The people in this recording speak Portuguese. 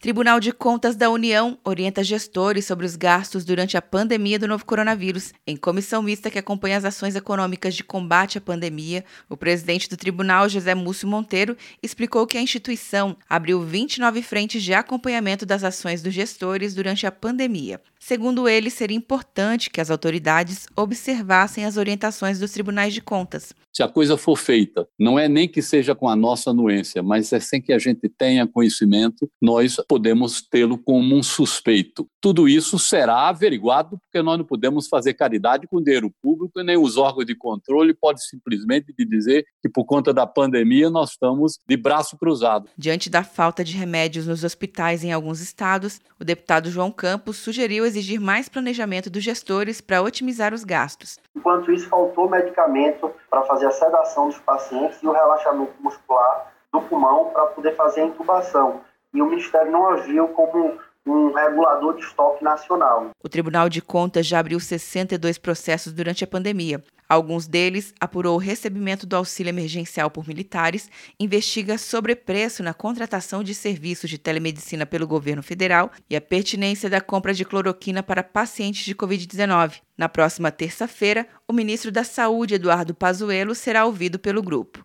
Tribunal de Contas da União orienta gestores sobre os gastos durante a pandemia do novo coronavírus. Em comissão mista que acompanha as ações econômicas de combate à pandemia, o presidente do tribunal, José Múcio Monteiro, explicou que a instituição abriu 29 frentes de acompanhamento das ações dos gestores durante a pandemia. Segundo ele, seria importante que as autoridades observassem as orientações dos tribunais de contas. Se a coisa for feita, não é nem que seja com a nossa anuência, mas é sem que a gente tenha conhecimento, nós podemos tê-lo como um suspeito. Tudo isso será averiguado, porque nós não podemos fazer caridade com dinheiro público e nem os órgãos de controle podem simplesmente dizer que, por conta da pandemia, nós estamos de braço cruzado. Diante da falta de remédios nos hospitais em alguns estados, o deputado João Campos sugeriu exigir mais planejamento dos gestores para otimizar os gastos. Enquanto isso, faltou medicamento para fazer a sedação dos pacientes e o relaxamento muscular do pulmão para poder fazer a intubação. E o Ministério não agiu como um regulador de estoque nacional. O Tribunal de Contas já abriu 62 processos durante a pandemia. Alguns deles apurou o recebimento do auxílio emergencial por militares, investiga sobrepreço na contratação de serviços de telemedicina pelo governo federal e a pertinência da compra de cloroquina para pacientes de Covid-19. Na próxima terça-feira, o ministro da Saúde, Eduardo Pazuello, será ouvido pelo grupo.